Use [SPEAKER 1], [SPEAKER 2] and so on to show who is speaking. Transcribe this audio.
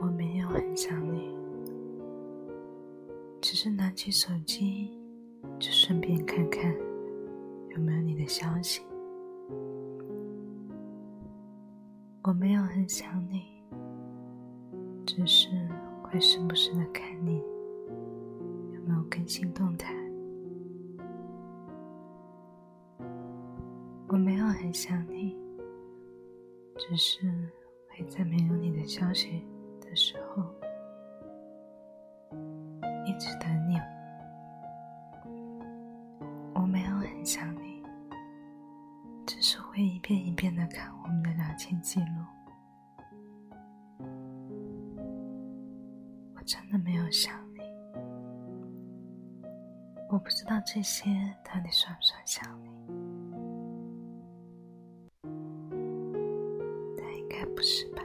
[SPEAKER 1] 我没有很想你，只是拿起手机就顺便看看有没有你的消息。我没有很想你，只是会时不时的看你有没有更新动态。我没有很想你，只是会在没有你的消息的时候一直等你。我没有很想你，只是会一遍一遍的看我们的聊天记录。我真的没有想你，我不知道这些到底算不算想你。应该不是吧？